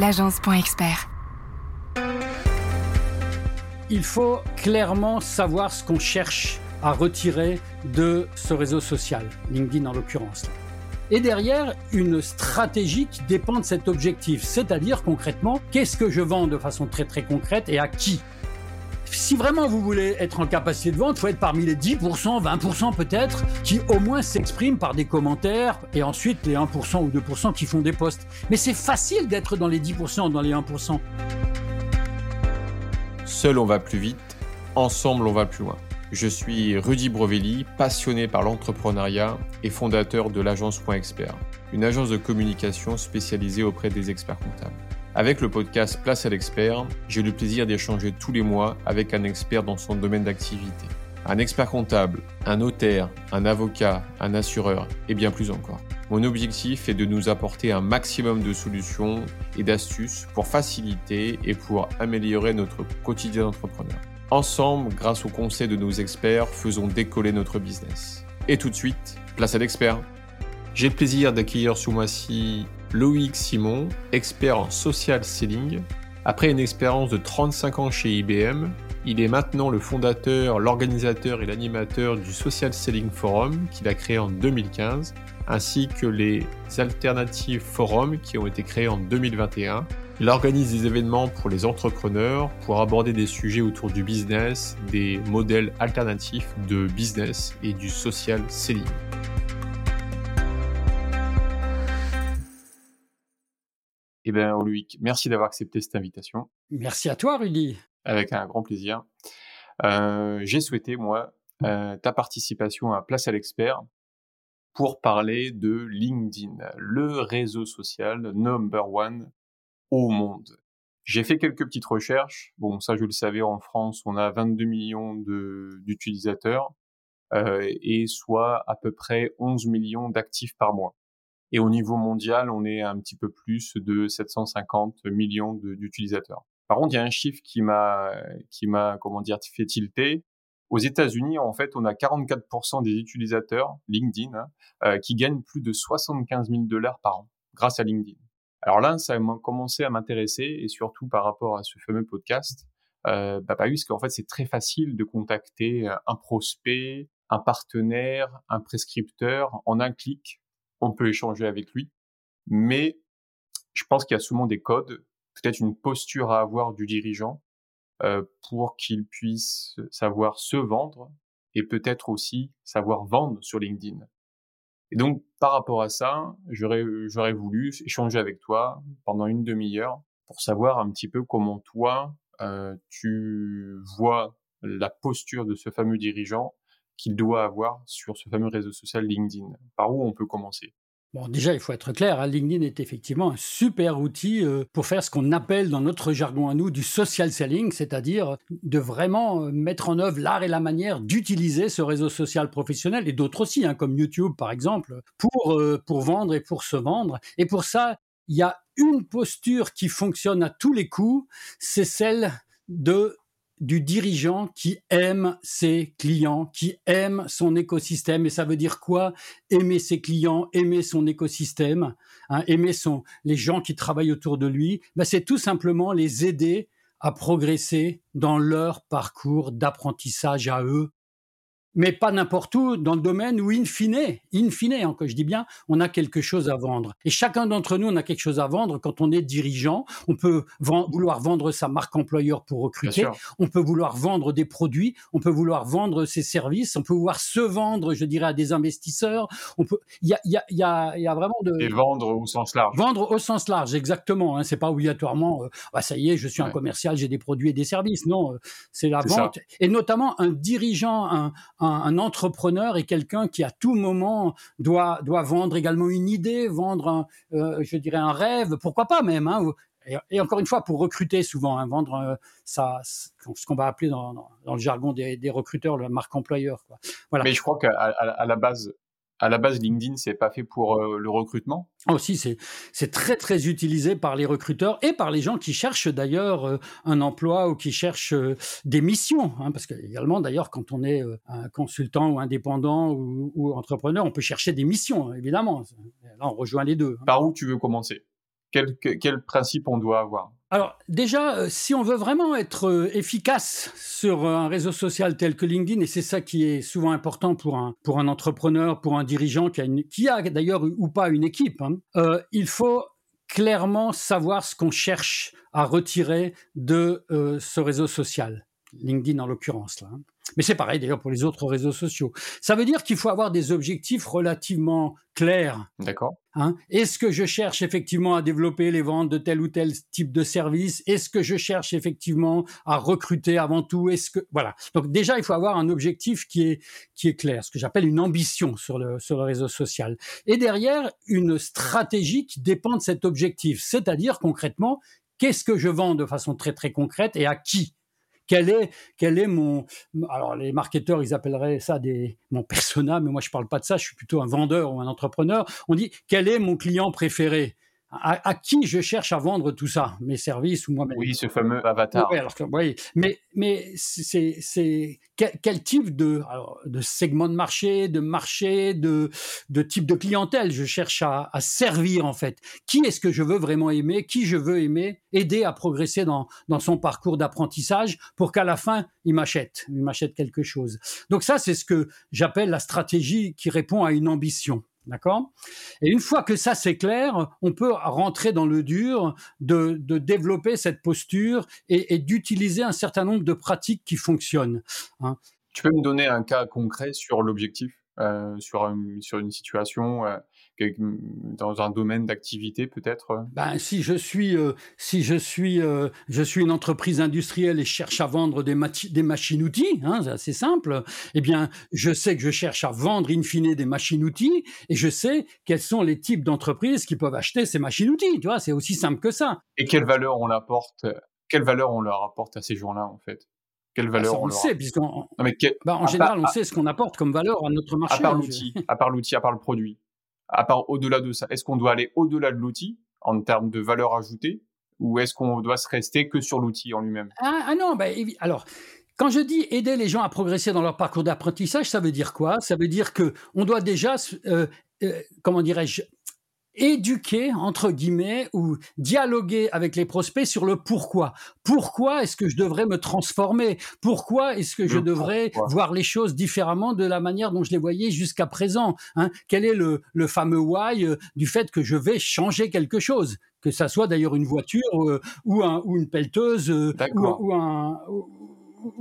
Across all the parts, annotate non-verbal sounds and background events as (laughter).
l'agence.expert. Il faut clairement savoir ce qu'on cherche à retirer de ce réseau social, LinkedIn en l'occurrence. Et derrière, une stratégie qui dépend de cet objectif, c'est-à-dire concrètement, qu'est-ce que je vends de façon très très concrète et à qui? Si vraiment vous voulez être en capacité de vente, il faut être parmi les 10%, 20% peut-être, qui au moins s'expriment par des commentaires, et ensuite les 1% ou 2% qui font des posts. Mais c'est facile d'être dans les 10%, dans les 1%. Seul on va plus vite, ensemble on va plus loin. Je suis Rudy Brovelli, passionné par l'entrepreneuriat et fondateur de l'agence Expert, une agence de communication spécialisée auprès des experts comptables. Avec le podcast Place à l'expert, j'ai le plaisir d'échanger tous les mois avec un expert dans son domaine d'activité. Un expert comptable, un notaire, un avocat, un assureur et bien plus encore. Mon objectif est de nous apporter un maximum de solutions et d'astuces pour faciliter et pour améliorer notre quotidien d'entrepreneur. Ensemble, grâce aux conseils de nos experts, faisons décoller notre business. Et tout de suite, place à l'expert. J'ai le plaisir d'accueillir ce mois-ci Loïc Simon, expert en social selling. Après une expérience de 35 ans chez IBM, il est maintenant le fondateur, l'organisateur et l'animateur du Social Selling Forum qu'il a créé en 2015, ainsi que les Alternatives Forum qui ont été créés en 2021 il organise des événements pour les entrepreneurs pour aborder des sujets autour du business, des modèles alternatifs de business et du social selling. Eh bien, Loïc, merci d'avoir accepté cette invitation. Merci à toi, Rudy. Avec un grand plaisir. Euh, j'ai souhaité, moi, euh, ta participation à Place à l'expert pour parler de LinkedIn, le réseau social number one au monde. J'ai fait quelques petites recherches. Bon, ça, je le savais, en France, on a 22 millions d'utilisateurs euh, et soit à peu près 11 millions d'actifs par mois. Et au niveau mondial, on est un petit peu plus de 750 millions d'utilisateurs. Par contre, il y a un chiffre qui m'a, qui m'a, comment dire, fait tilter. Aux États-Unis, en fait, on a 44% des utilisateurs LinkedIn hein, euh, qui gagnent plus de 75 000 dollars par an grâce à LinkedIn. Alors là, ça a commencé à m'intéresser et surtout par rapport à ce fameux podcast, euh, bah, parce qu'en fait, c'est très facile de contacter un prospect, un partenaire, un prescripteur en un clic. On peut échanger avec lui, mais je pense qu'il y a souvent des codes, peut-être une posture à avoir du dirigeant euh, pour qu'il puisse savoir se vendre et peut-être aussi savoir vendre sur LinkedIn. Et donc, par rapport à ça, j'aurais, j'aurais voulu échanger avec toi pendant une demi-heure pour savoir un petit peu comment toi, euh, tu vois la posture de ce fameux dirigeant qu'il doit avoir sur ce fameux réseau social LinkedIn. Par où on peut commencer? Bon, déjà, il faut être clair, hein, LinkedIn est effectivement un super outil euh, pour faire ce qu'on appelle dans notre jargon à nous du social selling, c'est-à-dire de vraiment euh, mettre en œuvre l'art et la manière d'utiliser ce réseau social professionnel et d'autres aussi, hein, comme YouTube par exemple, pour, euh, pour vendre et pour se vendre. Et pour ça, il y a une posture qui fonctionne à tous les coups, c'est celle de du dirigeant qui aime ses clients, qui aime son écosystème. Et ça veut dire quoi? Aimer ses clients, aimer son écosystème, hein, aimer son, les gens qui travaillent autour de lui. Ben, c'est tout simplement les aider à progresser dans leur parcours d'apprentissage à eux mais pas n'importe où, dans le domaine où, in fine, in fine, hein, je dis bien, on a quelque chose à vendre. Et chacun d'entre nous, on a quelque chose à vendre quand on est dirigeant. On peut vouloir vendre sa marque employeur pour recruter. On peut vouloir vendre des produits. On peut vouloir vendre ses services. On peut vouloir se vendre, je dirais, à des investisseurs. On peut, il y a, y, a, y, a, y a vraiment de... Et vendre au sens large. Vendre au sens large, exactement. Hein, c'est pas obligatoirement, euh, bah, ça y est, je suis un commercial, j'ai des produits et des services. Non, euh, c'est la vente. Et notamment un dirigeant, un un, entrepreneur est quelqu'un qui à tout moment doit doit vendre également une idée, vendre un, euh, je dirais un rêve, pourquoi pas même. Hein, et, encore une fois, pour recruter souvent, hein, vendre euh, ça, ce qu'on va appeler dans, dans, le jargon des, des, recruteurs le marque employeur. Quoi. Voilà. Mais je crois qu'à à la base, à la base, LinkedIn, c'est pas fait pour euh, le recrutement? Aussi, c'est, c'est très, très utilisé par les recruteurs et par les gens qui cherchent d'ailleurs euh, un emploi ou qui cherchent euh, des missions. Hein, parce que, également, d'ailleurs, quand on est un consultant ou indépendant ou, entrepreneur, on peut chercher des missions, évidemment. Là, on rejoint les deux. Hein. Par où tu veux commencer? Quel, quel principe on doit avoir? Alors déjà, euh, si on veut vraiment être euh, efficace sur un réseau social tel que LinkedIn, et c'est ça qui est souvent important pour un, pour un entrepreneur, pour un dirigeant qui a, qui a d'ailleurs ou pas une équipe, hein, euh, il faut clairement savoir ce qu'on cherche à retirer de ce réseau social. LinkedIn en l'occurrence là. Hein. Mais c'est pareil d'ailleurs pour les autres réseaux sociaux. Ça veut dire qu'il faut avoir des objectifs relativement clairs. D'accord. Hein Est-ce que je cherche effectivement à développer les ventes de tel ou tel type de service? Est-ce que je cherche effectivement à recruter avant tout? Est-ce que voilà. Donc déjà, il faut avoir un objectif qui est qui est clair, ce que j'appelle une ambition sur le sur le réseau social. Et derrière, une stratégie qui dépend de cet objectif, c'est-à-dire concrètement, qu'est-ce que je vends de façon très très concrète et à qui? Quel est, mon, alors les marketeurs, ils appelleraient ça mon persona, mais moi je parle pas de ça, je suis plutôt un vendeur ou un entrepreneur. On dit, quel est mon client préféré? À, qui je cherche à vendre tout ça, mes services ou moi-même? Oui, ce fameux avatar. Oui, alors, oui. mais mais c'est c'est quel, type de de segment de marché, de marché, de de type de clientèle je cherche à, à servir en fait? Qui est-ce que je veux vraiment aimer? Qui je veux aimer? Aider à progresser dans dans son parcours d'apprentissage pour qu'à la fin il m'achète, il m'achète quelque chose. Donc ça c'est ce que j'appelle la stratégie qui répond à une ambition. D'accord? Et une fois que ça c'est clair, on peut rentrer dans le dur de, développer cette posture et, d'utiliser un certain nombre de pratiques qui fonctionnent. Hein. Tu peux me donner un cas concret sur l'objectif, euh, sur, sur une situation euh, dans un domaine d'activité peut-être ben, si je suis euh, si je suis euh, je suis une entreprise industrielle et cherche à vendre des, des machines outils hein, c'est simple eh bien je sais que je cherche à vendre in fine des machines outils et je sais quels sont les types d'entreprises qui peuvent acheter ces machines outils tu vois c'est aussi simple que ça. Et quelle valeur on apporte quelle valeur on leur apporte à ces gens-là en fait? Quelle bah, valeur on, le sait, puisqu'en bah, en général, on sait ce qu'on apporte comme valeur à notre marché. À part l'outil, à part l'outil, à part le produit à part au-delà de ça Est-ce qu'on doit aller au-delà de l'outil en termes de valeur ajoutée ou est-ce qu'on doit se rester que sur l'outil en lui-même? Ah, ah, non, bah, alors quand je dis aider les gens à progresser dans leur parcours d'apprentissage, ça veut dire quoi? Ça veut dire que on doit déjà, euh, euh, comment dirais-je, éduquer, entre guillemets, ou dialoguer avec les prospects sur le pourquoi. Pourquoi est-ce que je devrais me transformer? Pourquoi est-ce que je devrais voir les choses différemment de la manière dont je les voyais jusqu'à présent hein? Quel est le, le fameux why euh, du fait que je vais changer quelque chose? Que ça soit d'ailleurs une voiture euh, ou, un, ou une pelleteuse euh, ou, ou, un, ou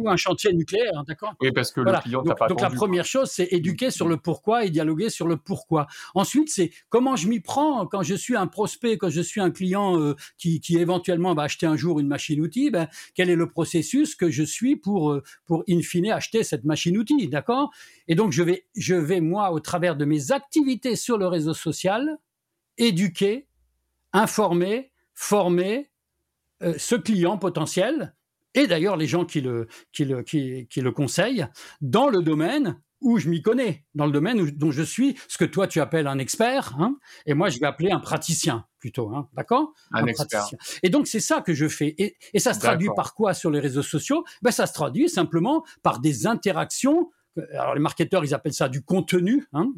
un chantier nucléaire, hein, d'accord? Oui, parce que le client donc, pas donc la première chose, c'est éduquer sur le pourquoi et dialoguer sur le pourquoi. Ensuite, c'est comment je m'y prends quand je suis un prospect, quand je suis un client euh, qui, qui, éventuellement va acheter un jour une machine-outil. Ben, quel est le processus que je suis pour, euh, pour in fine acheter cette machine-outil, d'accord? Et donc je vais, je vais moi, au travers de mes activités sur le réseau social, éduquer, informer, former euh, ce client potentiel et d'ailleurs les gens qui le, qui le, qui, qui le conseillent, dans le domaine où je m'y connais, dans le domaine où, dont je suis ce que toi tu appelles un expert, hein, et moi je vais appeler un praticien plutôt, hein, d'accord? Un, expert. Et donc c'est ça que je fais. Et, et ça se traduit par quoi sur les réseaux sociaux? Ben, Ça se traduit simplement par des interactions alors les marketeurs, ils appellent ça du contenu, hein,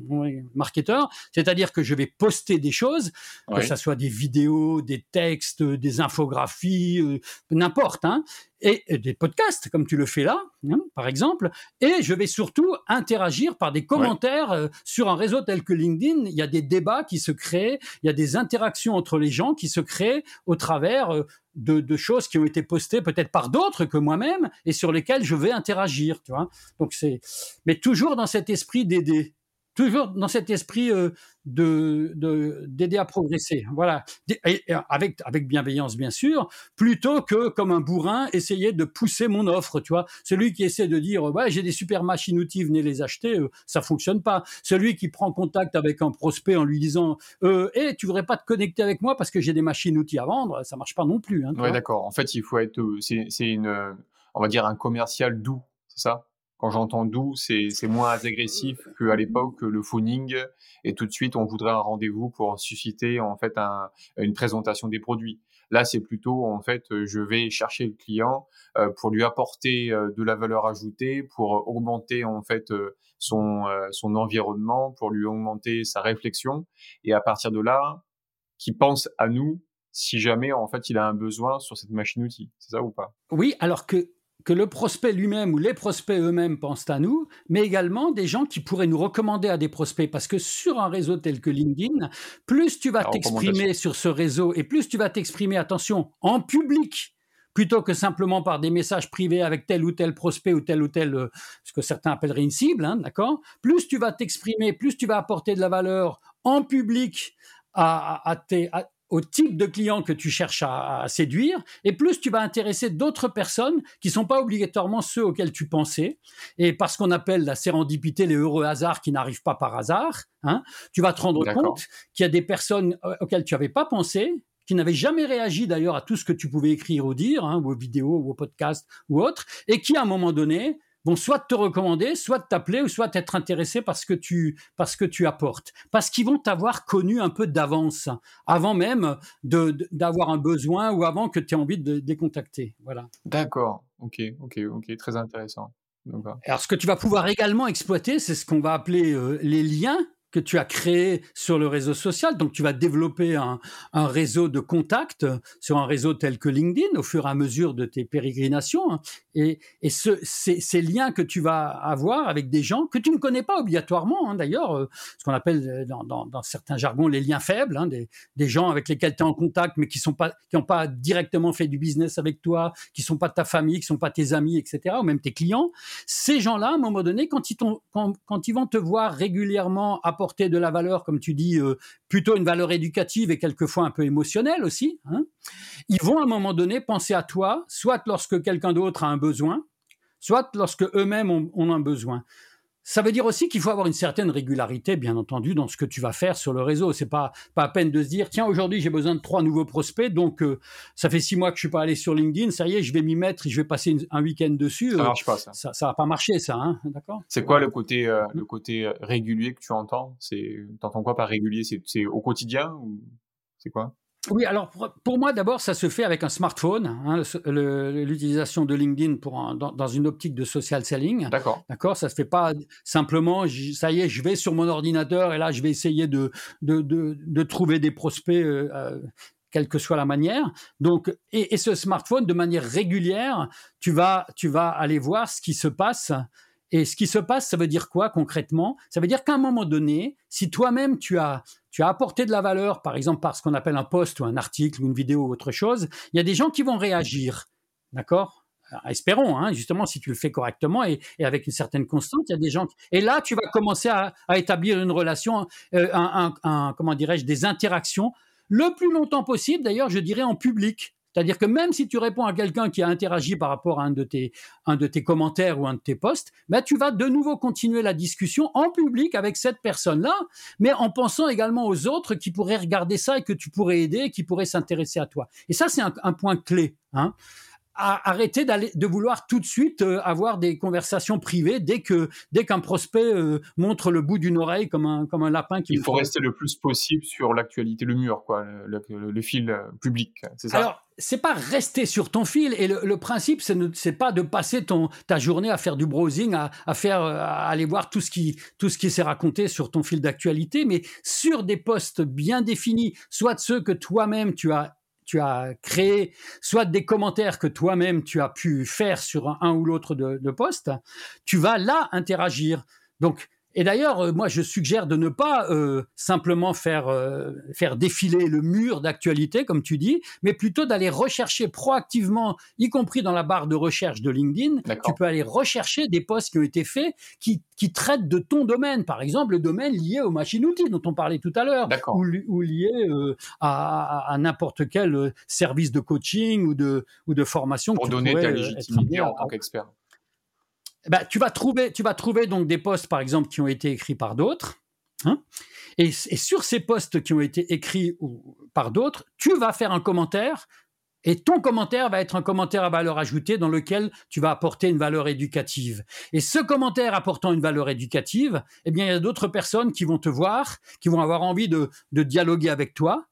marketeur, c'est-à-dire que je vais poster des choses, que ce soit des vidéos, des textes, des infographies, euh, n'importe, hein, et, des podcasts comme tu le fais là, hein, par exemple, et je vais surtout interagir par des commentaires euh, sur un réseau tel que LinkedIn. Il y a des débats qui se créent, il y a des interactions entre les gens qui se créent au travers euh, de, choses qui ont été postées peut-être par d'autres que moi-même et sur lesquelles je vais interagir, tu vois. Donc c'est, mais toujours dans cet esprit d'aider, toujours dans cet esprit euh, de d'aider à progresser, voilà, avec avec bienveillance bien sûr, plutôt que comme un bourrin essayer de pousser mon offre, tu vois. Celui qui essaie de dire ouais j'ai des super machines outils, venez les acheter, euh, ça fonctionne pas. Celui qui prend contact avec un prospect en lui disant euh, hey, tu voudrais pas te connecter avec moi parce que j'ai des machines outils à vendre, ça marche pas non plus. Hein, ouais d'accord. En fait il faut être euh, c'est une on va dire un commercial doux, c'est ça? Quand j'entends doux, c'est moins agressif qu'à l'époque le phoning et tout de suite on voudrait un rendez-vous pour susciter en fait un, une présentation des produits. Là, c'est plutôt en fait je vais chercher le client euh, pour lui apporter euh, de la valeur ajoutée, pour augmenter en fait euh, son son environnement, pour lui augmenter sa réflexion et à partir de là, qui pense à nous si jamais en fait il a un besoin sur cette machine outil. C'est ça ou pas? Oui, alors que que le prospect lui-même ou les prospects eux-mêmes pensent à nous, mais également des gens qui pourraient nous recommander à des prospects. Parce que sur un réseau tel que LinkedIn, plus tu vas t'exprimer sur ce réseau et plus tu vas t'exprimer, attention, en public, plutôt que simplement par des messages privés avec tel ou tel prospect ou tel ou tel, euh, ce que certains appelleraient une cible, hein, d'accord? Plus tu vas t'exprimer, plus tu vas apporter de la valeur en public à, à, tes, au type de client que tu cherches à, séduire, et plus tu vas intéresser d'autres personnes qui sont pas obligatoirement ceux auxquels tu pensais, et parce qu'on appelle la sérendipité les heureux hasards qui n'arrivent pas par hasard, hein, tu vas te rendre compte qu'il y a des personnes euh, auxquelles tu n'avais pas pensé, qui n'avaient jamais réagi d'ailleurs à tout ce que tu pouvais écrire ou dire, hein, ou aux vidéos, ou aux podcasts ou autres, et qui à un moment donné vont soit te recommander, soit t'appeler, ou soit être intéressé parce que tu, parce que tu apportes. Parce qu'ils vont t'avoir connu un peu d'avance, avant même d'avoir un besoin ou avant que tu aies envie de, les contacter. Voilà. D'accord. Ok, ok, ok. Très intéressant. Alors, ce que tu vas pouvoir également exploiter, c'est ce qu'on va appeler euh, les liens que tu as créé sur le réseau social. Donc, tu vas développer un, réseau de contacts sur un réseau tel que LinkedIn au fur et à mesure de tes pérégrinations. Hein. Et, ces, liens que tu vas avoir avec des gens que tu ne connais pas obligatoirement, hein, d'ailleurs, euh, ce qu'on appelle euh, dans, certains jargons les liens faibles, hein, des, gens avec lesquels tu es en contact mais qui n'ont pas, pas directement fait du business avec toi, qui sont pas de ta famille, qui sont pas tes amis, etc., ou même tes clients. Ces gens-là, à un moment donné, quand ils, quand, quand ils vont te voir régulièrement de la valeur, comme tu dis, euh, plutôt une valeur éducative et quelquefois un peu émotionnelle aussi, hein, ils vont à un moment donné penser à toi, soit lorsque quelqu'un d'autre a un besoin, soit lorsque eux-mêmes ont un besoin. Ça veut dire aussi qu'il faut avoir une certaine régularité, bien entendu, dans ce que tu vas faire sur le réseau. C'est pas pas à peine de se dire tiens aujourd'hui j'ai besoin de trois nouveaux prospects, donc euh, ça fait six mois que je suis pas allé sur LinkedIn, ça y est je vais m'y mettre, je vais passer un week-end dessus. Ça euh, marche pas ça. Ça, va pas marcher ça, hein, d'accord? C'est quoi le côté euh, le côté régulier que tu entends? C'est t'entends quoi par régulier? C'est au quotidien ou c'est quoi? Oui, alors pour, moi d'abord, ça se fait avec un smartphone, hein, l'utilisation de LinkedIn pour dans, une optique de social selling. D'accord. D'accord, ça se fait pas simplement, ça y est, je vais sur mon ordinateur et là je vais essayer de de, de, trouver des prospects. Euh, euh, quelle que soit la manière. Donc, et, et, ce smartphone, de manière régulière, tu vas, tu vas aller voir ce qui se passe et ce qui se passe, ça veut dire quoi concrètement? Ça veut dire qu'à un moment donné, si toi-même tu as tu as apporté de la valeur, par exemple par ce qu'on appelle un post ou un article ou une vidéo ou autre chose, il y a des gens qui vont réagir, d'accord? Espérons, hein, justement, si tu le fais correctement et, avec une certaine constante, il y a des gens. Et là, tu vas commencer à, établir une relation, euh, un, comment dirais-je, des interactions le plus longtemps possible. D'ailleurs, je dirais en public. C'est-à-dire que même si tu réponds à quelqu'un qui a interagi par rapport à un de tes, commentaires ou un de tes posts, ben tu vas de nouveau continuer la discussion en public avec cette personne-là, mais en pensant également aux autres qui pourraient regarder ça et que tu pourrais aider, qui pourraient s'intéresser à toi. Et ça, c'est un, un point clé. Hein arrêter d'aller de vouloir tout de suite euh, avoir des conversations privées dès que dès qu'un prospect euh, montre le bout d'une oreille comme un comme un lapin qui il faut rester le plus possible sur l'actualité le mur quoi le, fil euh, public c'est ça? Alors c'est pas rester sur ton fil et le, principe c'est c'est pas de passer ton ta journée à faire du browsing à, à faire à aller voir tout ce qui tout ce qui s'est raconté sur ton fil d'actualité mais sur des postes bien définis soit ceux que toi-même tu as tu as créé, soit des commentaires que toi-même tu as pu faire sur un, ou l'autre de, de poste, tu vas là interagir. Donc, et d'ailleurs, euh, moi, je suggère de ne pas euh, simplement faire euh, faire défiler le mur d'actualité, comme tu dis, mais plutôt d'aller rechercher proactivement, y compris dans la barre de recherche de LinkedIn. Tu peux aller rechercher des posts qui ont été faits qui, qui traitent de ton domaine, par exemple le domaine lié aux machines-outils dont on parlait tout à l'heure, ou, ou, lié à, à, n'importe quel service de coaching ou de ou de formation. Pour donner ta légitimité en tant qu'expert. Bah, tu vas trouver, tu vas trouver donc des posts, par exemple, qui ont été écrits par d'autres. Hein et, sur ces posts qui ont été écrits par d'autres, tu vas faire un commentaire. Et ton commentaire va être un commentaire à valeur ajoutée dans lequel tu vas apporter une valeur éducative. Et ce commentaire apportant une valeur éducative, eh bien, il y a d'autres personnes qui vont te voir, qui vont avoir envie de dialoguer avec toi,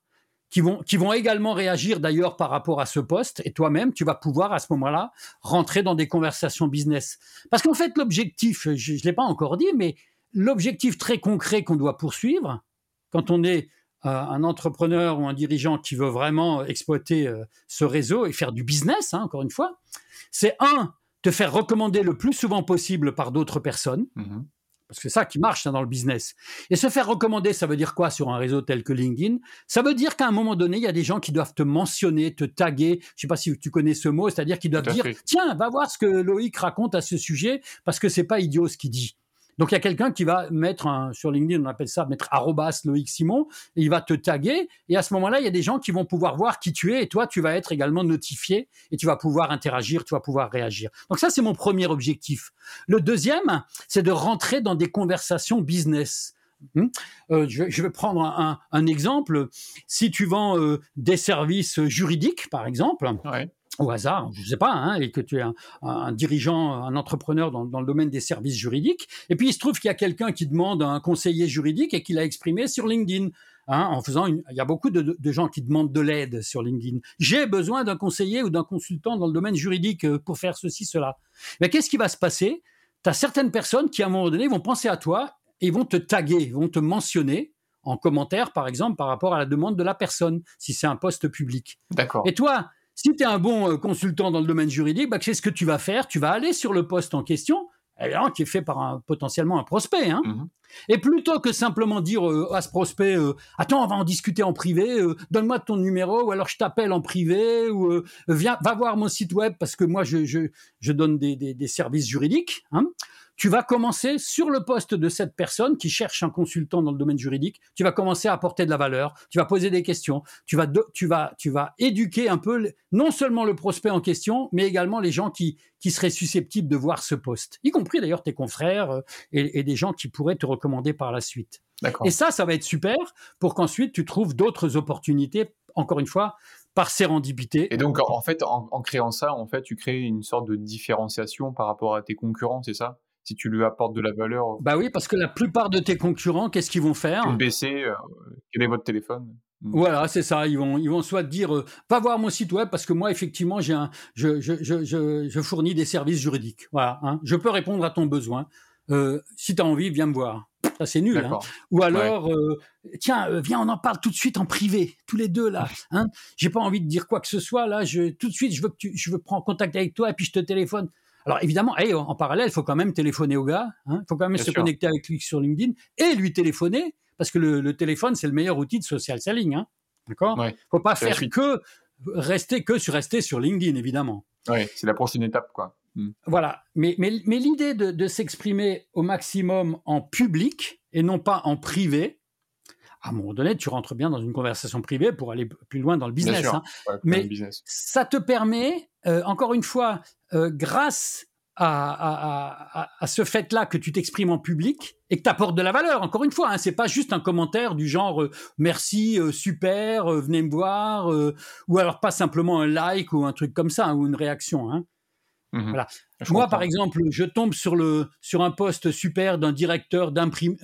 qui vont, qui vont également réagir d'ailleurs par rapport à ce poste. Et toi-même, tu vas pouvoir à ce moment-là rentrer dans des conversations business. Parce qu'en fait, l'objectif, je ne l'ai pas encore dit, mais l'objectif très concret qu'on doit poursuivre quand on est un entrepreneur ou un dirigeant qui veut vraiment exploiter euh, ce réseau et faire du business, hein, encore une fois, c'est un, te faire recommander le plus souvent possible par d'autres personnes. Mmh parce que c'est ça qui marche hein, dans le business. Et se faire recommander, ça veut dire quoi sur un réseau tel que LinkedIn? Ça veut dire qu'à un moment donné, il y a des gens qui doivent te mentionner, te taguer. Je ne sais pas si tu connais ce mot, c'est-à-dire qu'ils doivent dire tiens, va voir ce que Loïc raconte à ce sujet, parce que c'est pas idiot ce qu'il dit. Donc il y a quelqu'un qui va mettre un, sur LinkedIn, on appelle ça mettre arrobas Loïc Simon, et il va te taguer. Et à ce moment-là, il y a des gens qui vont pouvoir voir qui tu es, et toi, tu vas être également notifié, et tu vas pouvoir interagir, tu vas pouvoir réagir. Donc ça, c'est mon premier objectif. Le deuxième, c'est de rentrer dans des conversations business. Hmm? Euh, je, vais prendre un, exemple. Si tu vends euh, des services juridiques, par exemple, ouais au hasard, je ne sais pas, hein, et que tu es un, dirigeant, un entrepreneur dans, le domaine des services juridiques, et puis il se trouve qu'il y a quelqu'un qui demande un conseiller juridique et qui l'a exprimé sur LinkedIn. Hein, en faisant il y a beaucoup de, gens qui demandent de l'aide sur LinkedIn. J'ai besoin d'un conseiller ou d'un consultant dans le domaine juridique euh, pour faire ceci, cela. Mais qu'est-ce qui va se passer? Tu as certaines personnes qui, à un moment donné, vont penser à toi et vont te taguer, vont te mentionner en commentaire, par exemple, par rapport à la demande de la personne, si c'est un poste public. D'accord. Et toi, si tu es un bon euh, consultant dans le domaine juridique, bah, qu'est-ce que tu vas faire? Tu vas aller sur le poste en question, qui est fait par un, potentiellement un prospect. Hein. Mmh Et plutôt que simplement dire euh, à ce prospect euh, Attends, on va en discuter en privé, donne-moi ton numéro, ou alors je t'appelle en privé, ou viens, va voir mon site web parce que moi je, je, donne des, des, services juridiques. Hein tu vas commencer sur le poste de cette personne qui cherche un consultant dans le domaine juridique, tu vas commencer à apporter de la valeur, tu vas poser des questions, tu vas, tu vas, tu vas éduquer un peu non seulement le prospect en question, mais également les gens qui, qui seraient susceptibles de voir ce poste, y compris d'ailleurs tes confrères euh, et, des gens qui pourraient te recommander par la suite. Et ça, ça va être super pour qu'ensuite tu trouves d'autres opportunités, encore une fois, par sérendipité. Et donc, en fait, en, en, créant ça, en fait, tu crées une sorte de différenciation par rapport à tes concurrents, c'est ça? Si tu lui apportes de la valeur. Bah oui, parce que la plupart de tes concurrents, qu'est-ce qu'ils vont faire Baisser, euh, quel est votre téléphone? Mmh. voilà, c'est ça. Ils vont, ils vont soit dire, euh, va voir mon site web parce que moi, effectivement, j'ai un, je, je, je, je, fournis des services juridiques. Voilà, hein. je peux répondre à ton besoin. Euh, si tu as envie, viens me voir. Ça, c'est nul. Hein. Ou alors, tiens, viens, on en parle tout de suite en privé, tous les deux là. Hein. J'ai pas envie de dire quoi que ce soit là. Je, tout de suite, je veux que tu, je veux prendre contact avec toi et puis je te téléphone. Alors évidemment, en parallèle, il faut quand même téléphoner au gars, il hein. faut quand même se connecter avec lui sur LinkedIn et lui téléphoner, parce que le, téléphone, c'est le meilleur outil de social selling. Hein. D'accord? Il ne faut pas faire que rester que sur rester sur LinkedIn, évidemment. Oui, c'est la prochaine étape, quoi. Hmm. Voilà. Mais, mais, mais l'idée de, s'exprimer au maximum en public et non pas en privé, à un moment donné, tu rentres bien dans une conversation privée pour aller plus loin dans le business. Hein. mais ça te permet, euh, encore une fois, euh, grâce à, ce fait-là que tu t'exprimes en public et que tu apportes de la valeur. Encore une fois, hein, c'est pas juste un commentaire du genre euh, merci, super, venez me voir, ou alors pas simplement un like ou un truc comme ça ou une réaction. Hein. Mmh voilà. Moi, par exemple, je tombe sur, le, sur un poste super d'un directeur,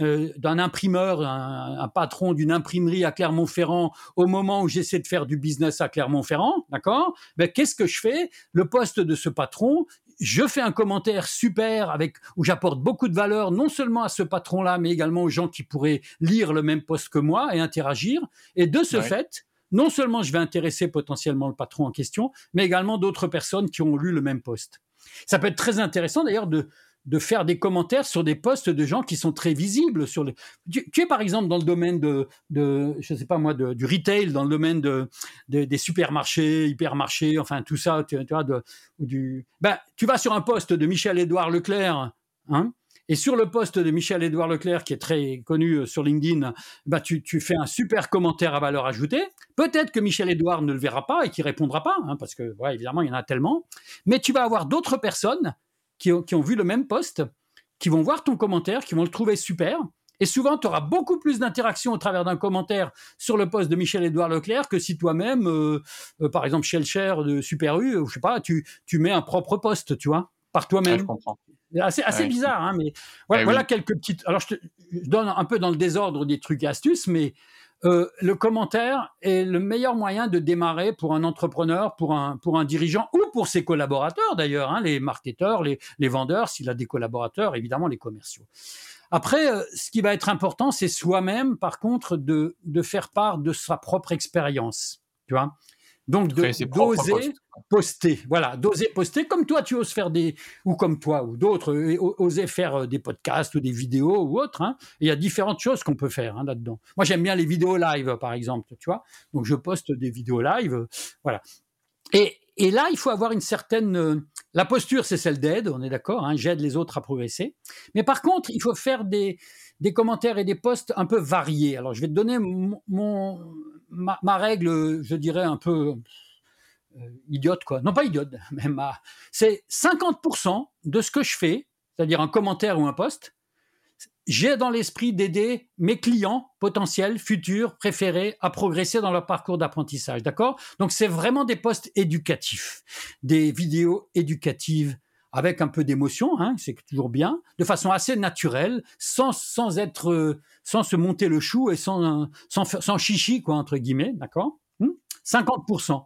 euh, d'un imprimeur, un, patron d'une imprimerie à Clermont-Ferrand au moment où j'essaie de faire du business à Clermont-Ferrand, d'accord? Ben, Qu'est-ce que je fais? Le poste de ce patron, je fais un commentaire super avec où j'apporte beaucoup de valeur non seulement à ce patron-là, mais également aux gens qui pourraient lire le même poste que moi et interagir. Et de ce fait, non seulement je vais intéresser potentiellement le patron en question, mais également d'autres personnes qui ont lu le même poste. Ça peut être très intéressant d'ailleurs de, de faire des commentaires sur des posts de gens qui sont très visibles sur. Tu, es par exemple dans le domaine de, de je sais pas moi, du retail, dans le domaine de, des supermarchés, hypermarchés, enfin tout ça, tu, vois, de, du. Ben, tu vas sur un poste de Michel-Édouard Leclerc, hein, et sur le poste de Michel-Édouard Leclerc, qui est très connu euh, sur LinkedIn, bah, tu, fais un super commentaire à valeur ajoutée. Peut-être que Michel-Édouard ne le verra pas et qu'il répondra pas, hein, parce que, évidemment, il y en a tellement. Mais tu vas avoir d'autres personnes qui ont, vu le même poste, qui vont voir ton commentaire, qui vont le trouver super. Et souvent, tu auras beaucoup plus d'interaction au travers d'un commentaire sur le poste de Michel-Édouard Leclerc que si toi-même, euh, euh, par exemple, chez de Super U, ou je sais pas, tu, tu mets un propre poste, tu vois, par toi-même. je comprends. Assez, assez bizarre, hein, mais voilà, eh voilà quelques petites. Alors, je, te, donne un peu dans le désordre des trucs et astuces, mais euh, le commentaire est le meilleur moyen de démarrer pour un entrepreneur, pour un, pour un dirigeant ou pour ses collaborateurs d'ailleurs, hein, les marketeurs, les, les vendeurs, s'il a des collaborateurs, évidemment les commerciaux. Après, euh, ce qui va être important, c'est soi-même, par contre, de, de faire part de sa propre expérience. Tu vois donc d'oser poster, voilà, d'oser poster comme toi tu oses faire des, ou comme toi ou d'autres, euh, oser faire euh, des podcasts ou des vidéos ou autres. Hein. Il y a différentes choses qu'on peut faire hein, là-dedans. Moi j'aime bien les vidéos live par exemple, tu vois. Donc je poste des vidéos live, voilà. Et, et là, il faut avoir une certaine. La posture, c'est celle d'aide, on est d'accord. Hein, J'aide les autres à progresser. Mais par contre, il faut faire des, commentaires et des posts un peu variés. Alors, je vais te donner ma, règle, je dirais un peu euh, idiote, quoi. Non, pas idiote, (laughs) mais c'est 50% de ce que je fais, c'est-à-dire un commentaire ou un post, j'ai dans l'esprit d'aider mes clients potentiels, futurs, préférés à progresser dans leur parcours d'apprentissage. D'accord? Donc, c'est vraiment des posts éducatifs, des vidéos éducatives avec un peu d'émotion, hein, c'est toujours bien, de façon assez naturelle, sans, sans être, euh, sans se monter le chou et sans, sans, sans chichi, quoi, entre guillemets, d'accord? 50%. Hum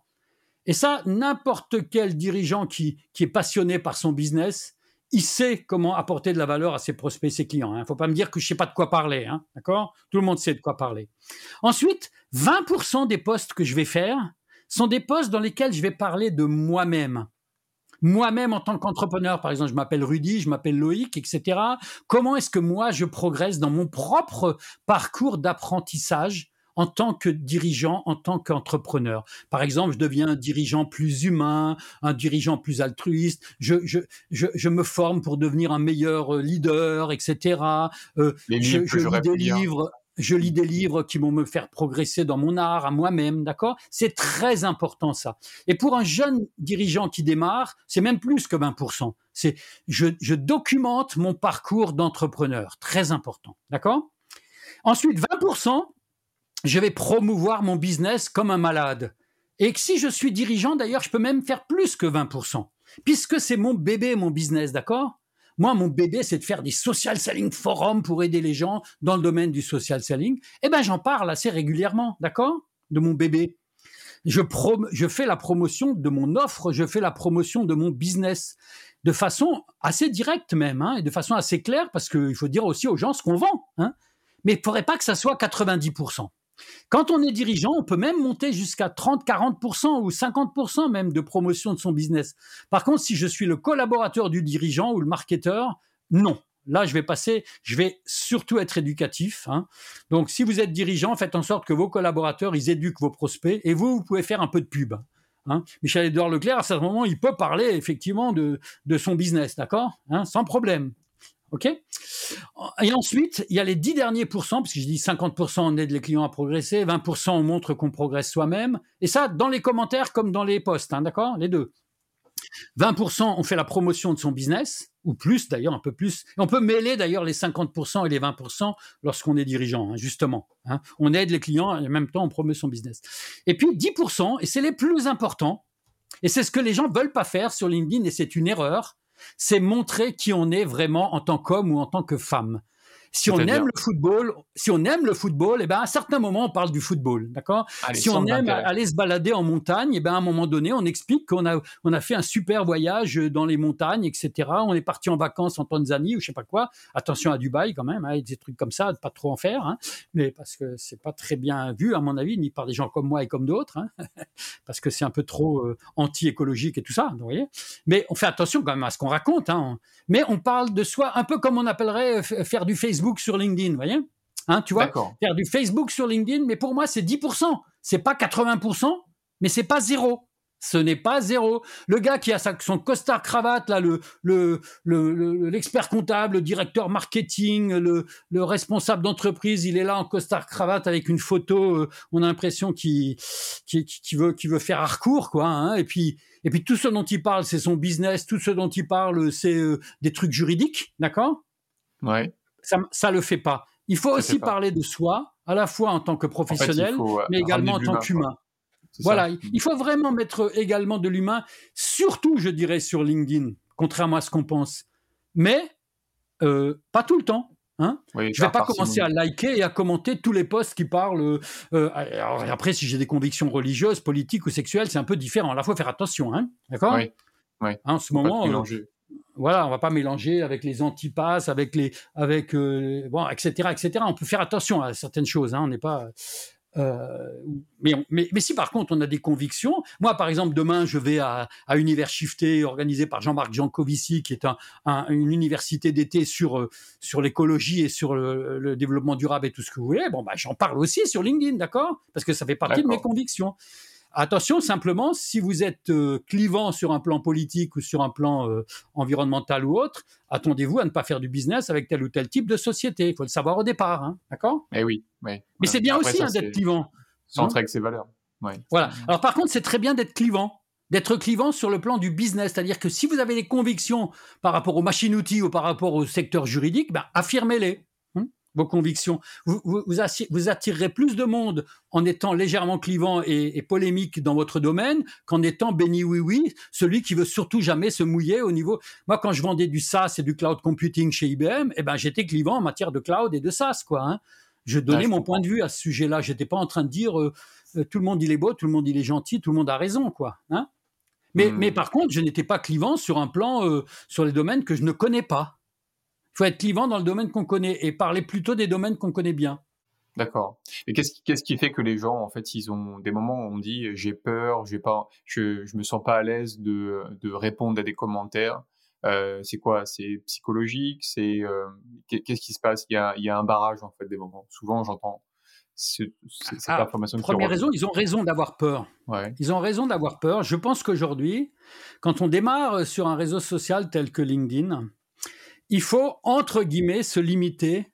et ça, n'importe quel dirigeant qui, qui est passionné par son business, il sait comment apporter de la valeur à ses prospects, ses clients. Il hein. ne faut pas me dire que je ne sais pas de quoi parler, hein, d'accord? Tout le monde sait de quoi parler. Ensuite, 20% des postes que je vais faire sont des postes dans lesquels je vais parler de moi-même. Moi-même, en tant qu'entrepreneur, par exemple, je m'appelle Rudy, je m'appelle Loïc, etc. Comment est-ce que moi, je progresse dans mon propre parcours d'apprentissage en tant que dirigeant, en tant qu'entrepreneur. Par exemple, je deviens un dirigeant plus humain, un dirigeant plus altruiste, je, je, je, me forme pour devenir un meilleur euh, leader, etc. Euh, je, je lis des livres je lis des livres qui vont me faire progresser dans mon art, à moi-même, d'accord? C'est très important ça. Et pour un jeune dirigeant qui démarre, c'est même plus que 20%. C'est je, je documente mon parcours d'entrepreneur, très important, d'accord? Ensuite, 20%, je vais promouvoir mon business comme un malade. Et que si je suis dirigeant, d'ailleurs, je peux même faire plus que 20%, puisque c'est mon bébé, mon business, d'accord? Moi, mon bébé, c'est de faire des social selling forums pour aider les gens dans le domaine du social selling. Eh ben, j'en parle assez régulièrement, d'accord? De mon bébé. Je, je fais la promotion de mon offre, je fais la promotion de mon business de façon assez directe même, hein, et de façon assez claire, parce qu'il faut dire aussi aux gens ce qu'on vend. Hein. Mais il ne faudrait pas que ça soit 90%. Quand on est dirigeant, on peut même monter jusqu'à 30, 40% ou 50% même de promotion de son business. Par contre, si je suis le collaborateur du dirigeant ou le marketeur, non. Là, je vais passer, je vais surtout être éducatif. Hein. Donc, si vous êtes dirigeant, faites en sorte que vos collaborateurs, ils éduquent vos prospects et vous, vous pouvez faire un peu de pub. Hein. Michel-Édouard Leclerc, à ce moment, il peut parler effectivement de, son business, d'accord hein, Sans problème. OK? Et ensuite, il y a les 10 derniers pourcents, parce que je dis 50% on aide les clients à progresser, 20% on montre qu'on progresse soi-même. Et ça, dans les commentaires comme dans les posts, hein, d'accord? Les deux. 20% on fait la promotion de son business, ou plus d'ailleurs, un peu plus. on peut mêler d'ailleurs les 50% et les 20% lorsqu'on est dirigeant, hein, justement. Hein. On aide les clients et en même temps on promeut son business. Et puis 10%, et c'est les plus importants, et c'est ce que les gens veulent pas faire sur LinkedIn, et c'est une erreur, c'est montrer qui on est vraiment en tant qu'homme ou en tant que femme. Si on aime le football, si on aime le football, et eh ben à un certain moment on parle du football, d'accord? Si on aime aller se balader en montagne, et eh ben à un moment donné on explique qu'on a on a fait un super voyage dans les montagnes, etc. On est parti en vacances en Tanzanie ou je sais pas quoi. Attention à Dubaï quand même, hein, des trucs comme ça, pas trop en faire, hein. mais parce que c'est pas très bien vu à mon avis, ni par des gens comme moi et comme d'autres, hein. (laughs) parce que c'est un peu trop euh, anti-écologique et tout ça, vous voyez. Mais on fait attention quand même à ce qu'on raconte, hein. mais on parle de soi un peu comme on appellerait faire du Facebook Facebook sur LinkedIn, vous voyez? Hein, Tu vois? Faire du Facebook sur LinkedIn, mais pour moi, c'est 10%. C'est pas 80%, mais c'est pas zéro. Ce n'est pas zéro. Le gars qui a son costard cravate, là, le, le, l'expert comptable, le directeur marketing, le, le responsable d'entreprise, il est là en costard cravate avec une photo. Euh, on a l'impression qu'il, qu'il, veut, qu'il veut faire recours, quoi. Hein. et puis, et puis tout ce dont il parle, c'est son business. Tout ce dont il parle, c'est euh, des trucs juridiques, d'accord? Ouais ça ne le fait pas. Il faut aussi parler de soi, à la fois en tant que professionnel, mais également en tant qu'humain. Voilà, il faut vraiment mettre également de l'humain, surtout, je dirais, sur LinkedIn, contrairement à ce qu'on pense. Mais euh, pas tout le temps. Hein je ne vais pas commencer à liker et à commenter tous les posts qui parlent. Euh, après, si j'ai des convictions religieuses, politiques ou sexuelles, c'est un peu différent. Là, il faut faire attention. Hein D'accord? Oui. en ce moment, voilà, on va pas mélanger avec les antipasses, avec les, avec bon, etc., etc. On peut faire attention à certaines choses. Hein, on n'est pas euh, mais, mais, mais, si par contre on a des convictions, moi par exemple demain je vais à, à Univers Shifté organisé par Jean-Marc Jancovici qui est un, une université d'été sur euh, sur l'écologie et sur le, le, développement durable et tout ce que vous voulez. Bon bah j'en parle aussi sur LinkedIn, d'accord? Parce que ça fait partie de mes convictions. Attention simplement, si vous êtes euh, clivant sur un plan politique ou sur un plan euh, environnemental ou autre, attendez-vous à ne pas faire du business avec tel ou tel type de société. Il faut le savoir au départ, hein, d'accord? Eh oui, oui. Mais c'est bien aussi hein, d'être clivant. Centré avec ses valeurs. Voilà. Alors par contre, c'est très bien d'être clivant d'être clivant sur le plan du business, c'est-à-dire que si vous avez des convictions par rapport aux machines-outils ou par rapport au secteur juridique, ben, affirmez-les vos convictions. Vous, vous, attirerez plus de monde en étant légèrement clivant et, polémique dans votre domaine qu'en étant béni oui oui, celui qui veut surtout jamais se mouiller au niveau. Moi, quand je vendais du SaaS et du cloud computing chez IBM, eh ben j'étais clivant en matière de cloud et de SaaS quoi. Hein. Je donnais mon point de vue à ce sujet-là. J'étais pas en train de dire euh, euh, tout le monde il est beau, tout le monde il est gentil, tout le monde a raison quoi. Hein. mais, hmm. mais par contre, je n'étais pas clivant sur un plan euh, sur les domaines que je ne connais pas faut être clivant dans le domaine qu'on connaît et parler plutôt des domaines qu'on connaît bien. D'accord. Et qu'est-ce qui, qui fait que les gens, en fait, ils ont des moments où on dit j'ai peur, j'ai pas, je, je me sens pas à l'aise de, de répondre à des commentaires. Euh, c'est quoi? C'est psychologique? C'est euh, qu'est-ce qui se passe il y, a, il y a un barrage en fait des moments. Souvent, j'entends cette ah, information. Première raison, ils ont raison d'avoir peur. Ouais. Ils ont raison d'avoir peur. Je pense qu'aujourd'hui, quand on démarre sur un réseau social tel que LinkedIn, il faut, entre guillemets, se limiter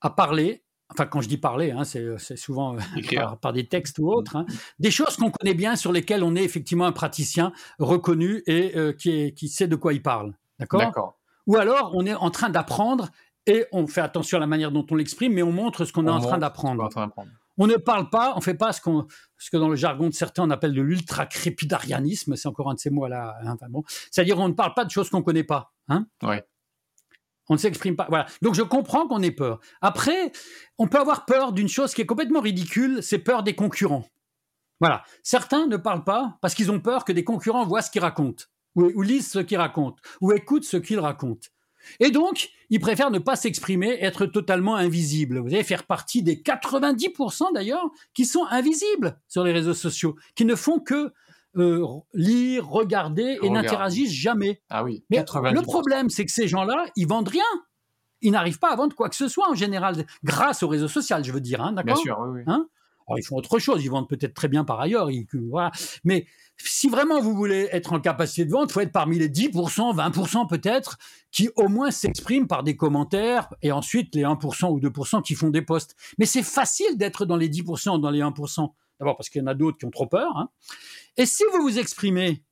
à parler. Enfin, quand je dis parler, hein, c'est, souvent euh, par, des textes ou autres, hein, des choses qu'on connaît bien, sur lesquelles on est effectivement un praticien reconnu et euh, qui, qui sait de quoi il parle. D'accord, Ou alors, on est en train d'apprendre et on fait attention à la manière dont on l'exprime, mais on montre ce qu'on est en train d'apprendre. On ne parle pas, on fait pas ce, ce que dans le jargon de certains on appelle de l'ultra-crépidarianisme, c'est encore un de ces mots-là. Hein, bon. C'est-à-dire on ne parle pas de choses qu'on ne connaît pas. Hein? Ouais. On ne s'exprime pas. Voilà. Donc je comprends qu'on ait peur. Après, on peut avoir peur d'une chose qui est complètement ridicule, c'est peur des concurrents. Voilà. Certains ne parlent pas parce qu'ils ont peur que des concurrents voient ce qu'ils racontent, ou, lisent ce qu'ils racontent, ou écoutent ce qu'ils racontent. Et donc, ils préfèrent ne pas s'exprimer, être totalement invisibles. Vous allez faire partie des 90% d'ailleurs qui sont invisibles sur les réseaux sociaux, qui ne font que euh, lire, regarder et n'interagissent jamais. Ah oui. Mais le problème, c'est que ces gens-là, ils vendent rien. Ils n'arrivent pas à vendre quoi que ce soit en général, grâce aux réseaux sociaux, je veux dire, hein, d'accord Bien sûr, oui, oui. Hein Alors, ils font autre chose, ils vendent peut-être très bien par ailleurs, voilà. Mais si vraiment vous voulez être en capacité de vente, il faut être parmi les 10%, 20% peut-être, qui au moins s'expriment par des commentaires, et ensuite les 1% ou 2% qui font des posts. Mais c'est facile d'être dans les 10%, dans les 1%. D'abord parce qu'il y en a d'autres qui ont trop peur. Hein. Et si vous vous exprimez,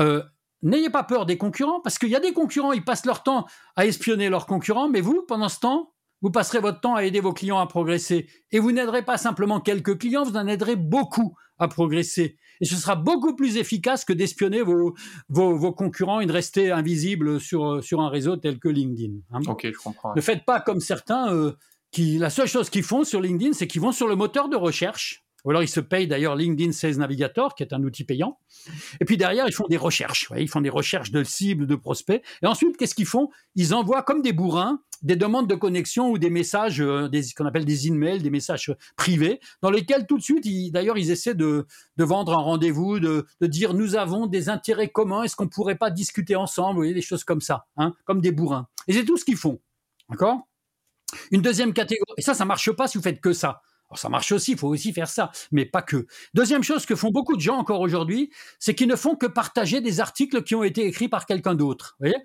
euh, n'ayez pas peur des concurrents, parce qu'il y a des concurrents, ils passent leur temps à espionner leurs concurrents, mais vous, pendant ce temps, vous passerez votre temps à aider vos clients à progresser. Et vous n'aiderez pas simplement quelques clients, vous en aiderez beaucoup à progresser. Et ce sera beaucoup plus efficace que d'espionner vos, vos, concurrents et de rester invisible sur, sur un réseau tel que LinkedIn. Hein. Ok, je comprends. Ne faites pas comme certains euh, qui, la seule chose qu'ils font sur LinkedIn, c'est qu'ils vont sur le moteur de recherche ou alors ils se payent d'ailleurs LinkedIn Sales Navigator, qui est un outil payant. Et puis derrière, ils font des recherches. ils font des recherches de cibles, de prospects. Et ensuite, qu'est-ce qu'ils font? Ils envoient comme des bourrins des demandes de connexion ou des messages, euh, des, qu'on appelle des emails, des messages privés, dans lesquels tout de suite, d'ailleurs, ils essaient de, de vendre un rendez-vous, de, de, dire nous avons des intérêts communs, est-ce qu'on pourrait pas discuter ensemble, vous voyez, des choses comme ça, hein, comme des bourrins. Et c'est tout ce qu'ils font, d'accord? Une deuxième catégorie, et ça, ça marche pas si vous faites que ça ça marche aussi, il faut aussi faire ça, mais pas que. Deuxième chose que font beaucoup de gens encore aujourd'hui, c'est qu'ils ne font que partager des articles qui ont été écrits par quelqu'un d'autre. Voyez?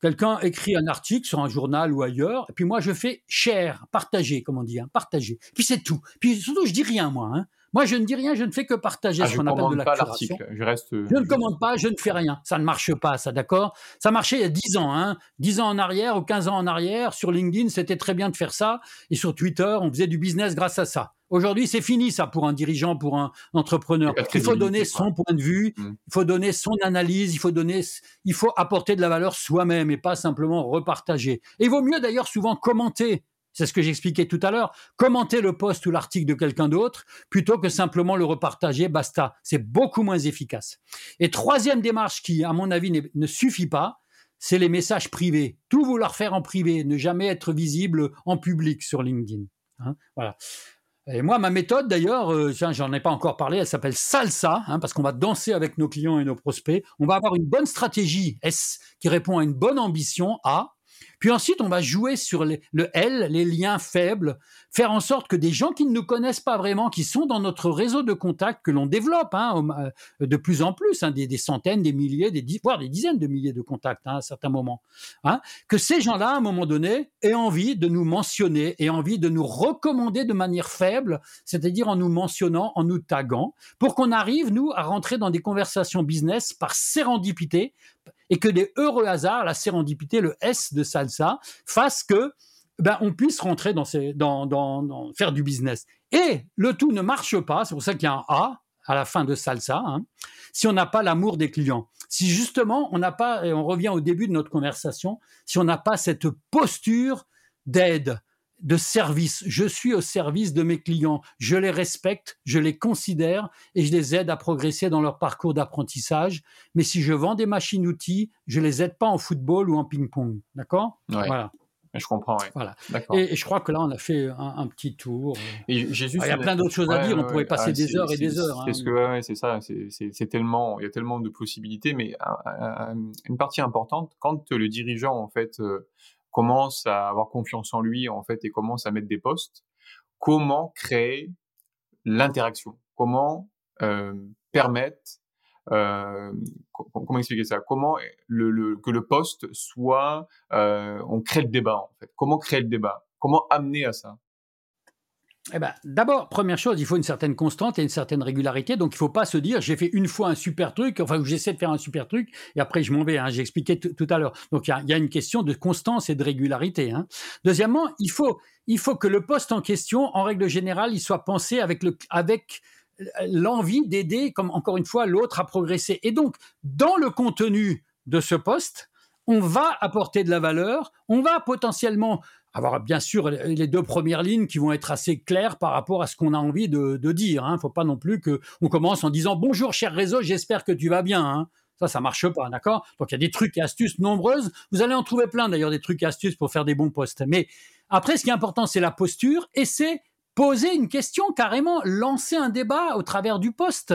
Quelqu'un écrit un article sur un journal ou ailleurs, et puis moi je fais share, partager, comme on dit, hein, partager. Puis c'est tout. Puis surtout, je dis rien, moi. Hein. Moi, je ne dis rien, je ne fais que partager ah, ce qu'on appelle de la curation. Je, reste... je ne commande pas, je ne fais rien. Ça ne marche pas, ça, d'accord? Ça marchait il y a 10 ans, hein 10 ans en arrière ou 15 ans en arrière. Sur LinkedIn, c'était très bien de faire ça. Et sur Twitter, on faisait du business grâce à ça. Aujourd'hui, c'est fini ça pour un dirigeant, pour un entrepreneur. Il faut donner son point de vue, mmh. il faut donner son analyse, il faut donner, il faut apporter de la valeur soi-même et pas simplement repartager. Et il vaut mieux d'ailleurs souvent commenter c'est ce que j'expliquais tout à l'heure. Commenter le post ou l'article de quelqu'un d'autre plutôt que simplement le repartager, basta. C'est beaucoup moins efficace. Et troisième démarche qui, à mon avis, ne suffit pas, c'est les messages privés. Tout vouloir faire en privé, ne jamais être visible en public sur LinkedIn. Hein, voilà. Et moi, ma méthode, d'ailleurs, euh, j'en ai pas encore parlé, elle s'appelle Salsa, hein, parce qu'on va danser avec nos clients et nos prospects. On va avoir une bonne stratégie S qui répond à une bonne ambition A, puis ensuite, on va jouer sur le L, les liens faibles, faire en sorte que des gens qui ne nous connaissent pas vraiment, qui sont dans notre réseau de contacts que l'on développe hein, euh, de plus en plus, hein, des, centaines, des milliers, voire des dizaines de milliers de contacts hein, à certains moments, que ces gens-là, à un moment donné, aient envie de nous mentionner, aient envie de nous recommander de manière faible, c'est-à-dire en nous mentionnant, en nous taguant, pour qu'on arrive, nous, à rentrer dans des conversations business par sérendipité, et que des heureux hasards, la sérendipité, le S de salsa, fassent que ben, on puisse rentrer dans, ces, dans, dans, faire du business. Et le tout ne marche pas, c'est pour ça qu'il y a un A à la fin de salsa, hein, si on n'a pas l'amour des clients. Si justement on n'a pas, et on revient au début de notre conversation, si on n'a pas cette posture d'aide, de service. Je suis au service de mes clients. Je les respecte, je les considère et je les aide à progresser dans leur parcours d'apprentissage. Mais si je vends des machines-outils, je les aide pas en football ou en ping-pong. D'accord? Voilà. Je comprends, Voilà. Et, je crois que là, on a fait un, petit tour. il y a plein d'autres choses à dire. on pourrait passer des heures et des heures. C'est ce que, c'est ça. C'est tellement, il y a tellement de possibilités. Mais une partie importante, quand le dirigeant, en fait, euh, commence à avoir confiance en lui en fait et commence à mettre des postes, comment créer l'interaction? Comment euh, permettre euh, comment expliquer ça? Comment que le poste soit, euh, on crée le débat en fait? Comment créer le débat? Comment amener à ça? Eh ben, d'abord, première chose, il faut une certaine constante et une certaine régularité. Donc, il ne faut pas se dire, j'ai fait une fois un super truc, enfin, j'essaie de faire un super truc, et après, je m'en vais. Hein, j'ai expliqué tout à l'heure. Donc, il y, a, une question de constance et de régularité. Hein. Deuxièmement, il faut, il faut que le poste en question, en règle générale, il soit pensé avec le, avec l'envie d'aider, comme encore une fois, l'autre à progresser. Et donc, dans le contenu de ce poste, on va apporter de la valeur, on va potentiellement avoir bien sûr les deux premières lignes qui vont être assez claires par rapport à ce qu'on a envie de, dire. Il hein. ne faut pas non plus qu'on commence en disant bonjour cher réseau, j'espère que tu vas bien. Hein. Ça, ça marche pas, d'accord? Donc il y a des trucs et astuces nombreuses. Vous allez en trouver plein d'ailleurs des trucs et astuces pour faire des bons posts. Mais après, ce qui est important, c'est la posture et c'est poser une question carrément, lancer un débat au travers du poste.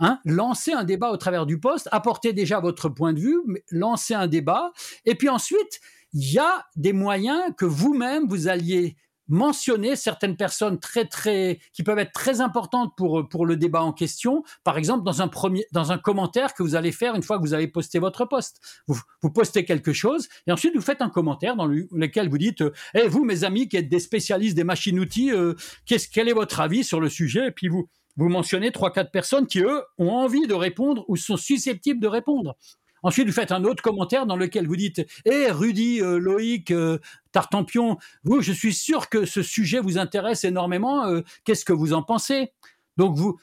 Hein, lancer un débat au travers du poste, apporter déjà votre point de vue, lancer un débat, et puis ensuite, il y a des moyens que vous-même vous alliez mentionner certaines personnes très très qui peuvent être très importantes pour pour le débat en question. Par exemple dans un premier dans un commentaire que vous allez faire une fois que vous avez posté votre post vous, postez quelque chose et ensuite vous faites un commentaire dans lequel vous dites eh vous mes amis qui êtes des spécialistes des machines outils euh, qu'est-ce quel est votre avis sur le sujet? Et puis vous vous mentionnez trois quatre personnes qui eux ont envie de répondre ou sont susceptibles de répondre Ensuite, vous faites un autre commentaire dans lequel vous dites Eh, Rudy, euh, Loïc, euh, Tartampion, vous, je suis sûr que ce sujet vous intéresse énormément. Euh, qu'est-ce que vous en pensez? Donc, vous,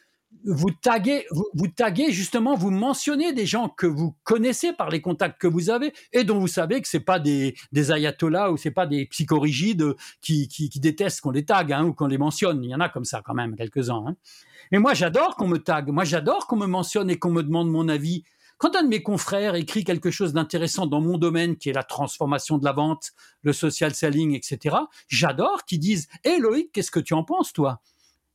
vous taguez, vous, taguez justement, vous mentionnez des gens que vous connaissez par les contacts que vous avez et dont vous savez que c'est pas des, ayatollahs ou c'est pas des psychorigides qui, détestent qu'on les tague hein, ou qu'on les mentionne. Il y en a comme ça quand même quelques-uns. Hein. Mais moi, j'adore qu'on me tague. Moi, j'adore qu'on me mentionne et qu'on me demande mon avis. Quand un de mes confrères écrit quelque chose d'intéressant dans mon domaine, qui est la transformation de la vente, le social selling, etc., j'adore qu'ils disent Hé Loïc, qu'est-ce que tu en penses, toi?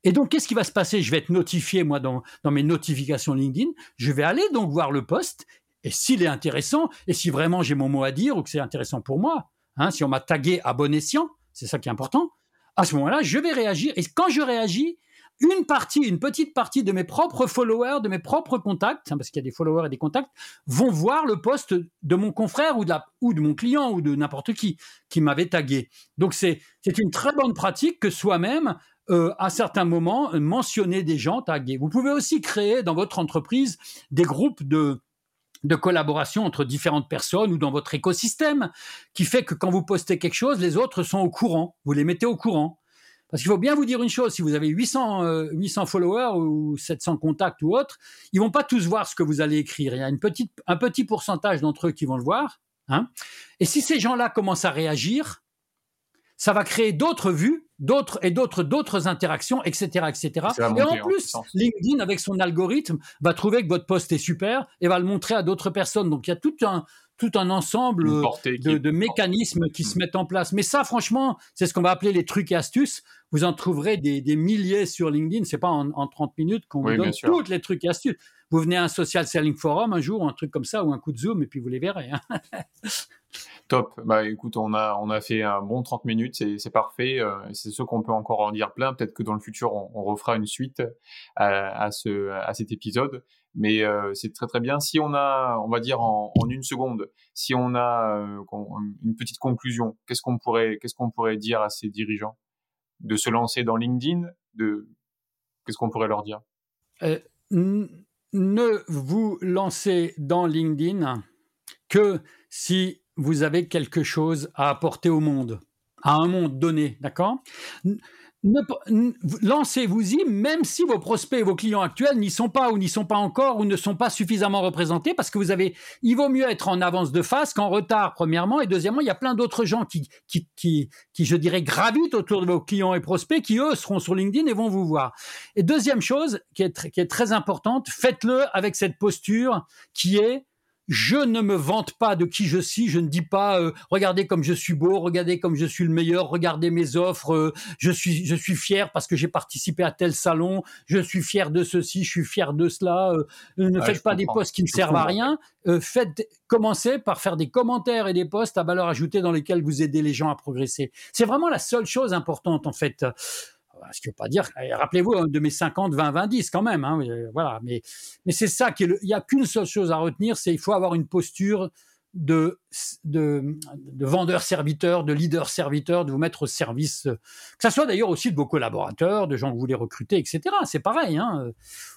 Et donc, qu'est-ce qui va se passer? Je vais être notifié, moi, dans, dans mes notifications LinkedIn. Je vais aller donc voir le poste. Et s'il est intéressant, et si vraiment j'ai mon mot à dire ou que c'est intéressant pour moi, hein, si on m'a tagué à bon escient, c'est ça qui est important, à ce moment-là, je vais réagir. Et quand je réagis, une partie, une petite partie de mes propres followers, de mes propres contacts, hein, parce qu'il y a des followers et des contacts, vont voir le poste de mon confrère ou de, mon client ou de n'importe qui qui m'avait tagué. Donc c'est une très bonne pratique que soi-même, euh, à certains moments, mentionner des gens tagués. Vous pouvez aussi créer dans votre entreprise des groupes de de collaboration entre différentes personnes ou dans votre écosystème, qui fait que quand vous postez quelque chose, les autres sont au courant, vous les mettez au courant. Parce qu'il faut bien vous dire une chose, si vous avez 800, 800 euh, followers ou 700 contacts ou autres, ils vont pas tous voir ce que vous allez écrire. Il y a une petite, un petit pourcentage d'entre eux qui vont le voir. Hein. Et si ces gens-là commencent à réagir, ça va créer d'autres vues d'autres et d'autres d'autres interactions, etc., etc. Et en plus, LinkedIn avec son algorithme va trouver que votre poste est super et va le montrer à d'autres personnes. Donc il y a tout un tout un ensemble de, mécanismes qui se mettent en place. Mais ça, franchement, c'est ce qu'on va appeler les trucs et astuces. Vous en trouverez des, milliers sur LinkedIn. C'est pas en, 30 minutes qu'on vous donne tous les trucs et astuces. Vous venez à un social selling forum un jour, un truc comme ça, ou un coup de zoom, et puis vous les verrez. Hein. (laughs) Top. Bah écoute, on a, on a fait un bon 30 minutes, c'est parfait. Euh, c'est sûr qu'on peut encore en dire plein. Peut-être que dans le futur, on, refera une suite à, ce, à cet épisode. Mais euh, c'est très très bien. Si on a, on va dire en, une seconde, si on a euh, une petite conclusion, qu'est-ce qu'on pourrait, qu'est-ce qu'on pourrait dire à ces dirigeants? De se lancer dans LinkedIn De qu'est-ce qu'on pourrait leur dire? Ne vous lancez dans LinkedIn que si vous avez quelque chose à apporter au monde, à un monde donné, d'accord? Lancez-vous-y, même si vos prospects et vos clients actuels n'y sont pas ou n'y sont pas encore ou ne sont pas suffisamment représentés, parce que vous avez, il vaut mieux être en avance de face qu'en retard, premièrement, et deuxièmement, il y a plein d'autres gens qui, qui, qui, je dirais, gravitent autour de vos clients et prospects, qui eux seront sur LinkedIn et vont vous voir. Et deuxième chose qui est, qui est très importante, faites-le avec cette posture qui est je ne me vante pas de qui je suis, je ne dis pas euh, regardez comme je suis beau, regardez comme je suis le meilleur, regardez mes offres, euh, je suis je suis fier parce que j'ai participé à tel salon, je suis fier de ceci, je suis fier de cela. Euh, ne faites pas des posts qui ne servent à rien, faites commencez par faire des commentaires et des posts à valeur ajoutée dans lesquels vous aidez les gens à progresser. C'est vraiment la seule chose importante en fait ce qui veut pas dire, eh, rappelez-vous hein, de mes 50, 20, 20, 10 quand même, hein, voilà, mais, mais c'est ça qui il n'y a qu'une seule chose à retenir, c'est il faut avoir une posture de, de, de vendeur-serviteur, de leader-serviteur, de vous mettre au service, que ce soit d'ailleurs aussi de vos collaborateurs, de gens que vous voulez recruter, etc. C'est pareil. Hein.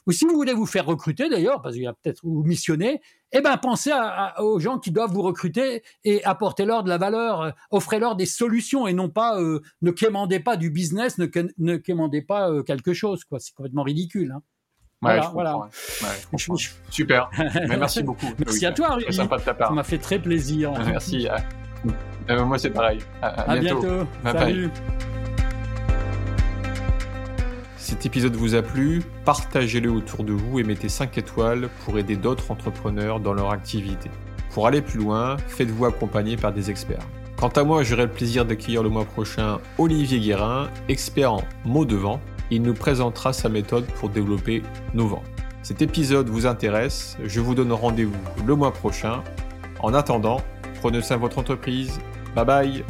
Ou si vous voulez vous faire recruter d'ailleurs, parce qu'il y a peut-être vous missionner, eh ben pensez aux gens qui doivent vous recruter et apportez-leur de la valeur, offrez-leur des solutions et non pas euh, ne quémandez pas du business, ne, ne quémandez pas euh, quelque chose. quoi. C'est complètement ridicule. Hein voilà, Super. (laughs) merci beaucoup. merci à toi, Rudy. sympa de ta part. Ça m'a fait très plaisir. (laughs) merci. Euh, moi, c'est pareil. À, bientôt. Salut. Cet épisode vous a plu, partagez-le autour de vous et mettez 5 étoiles pour aider d'autres entrepreneurs dans leur activité. Pour aller plus loin, faites-vous accompagner par des experts. Quant à moi, j'aurai le plaisir d'accueillir le mois prochain Olivier Guérin, expert en mots de vent, il nous présentera sa méthode pour développer nos ventes. Cet épisode vous intéresse, je vous donne rendez-vous le mois prochain. En attendant, prenez soin de votre entreprise. Bye bye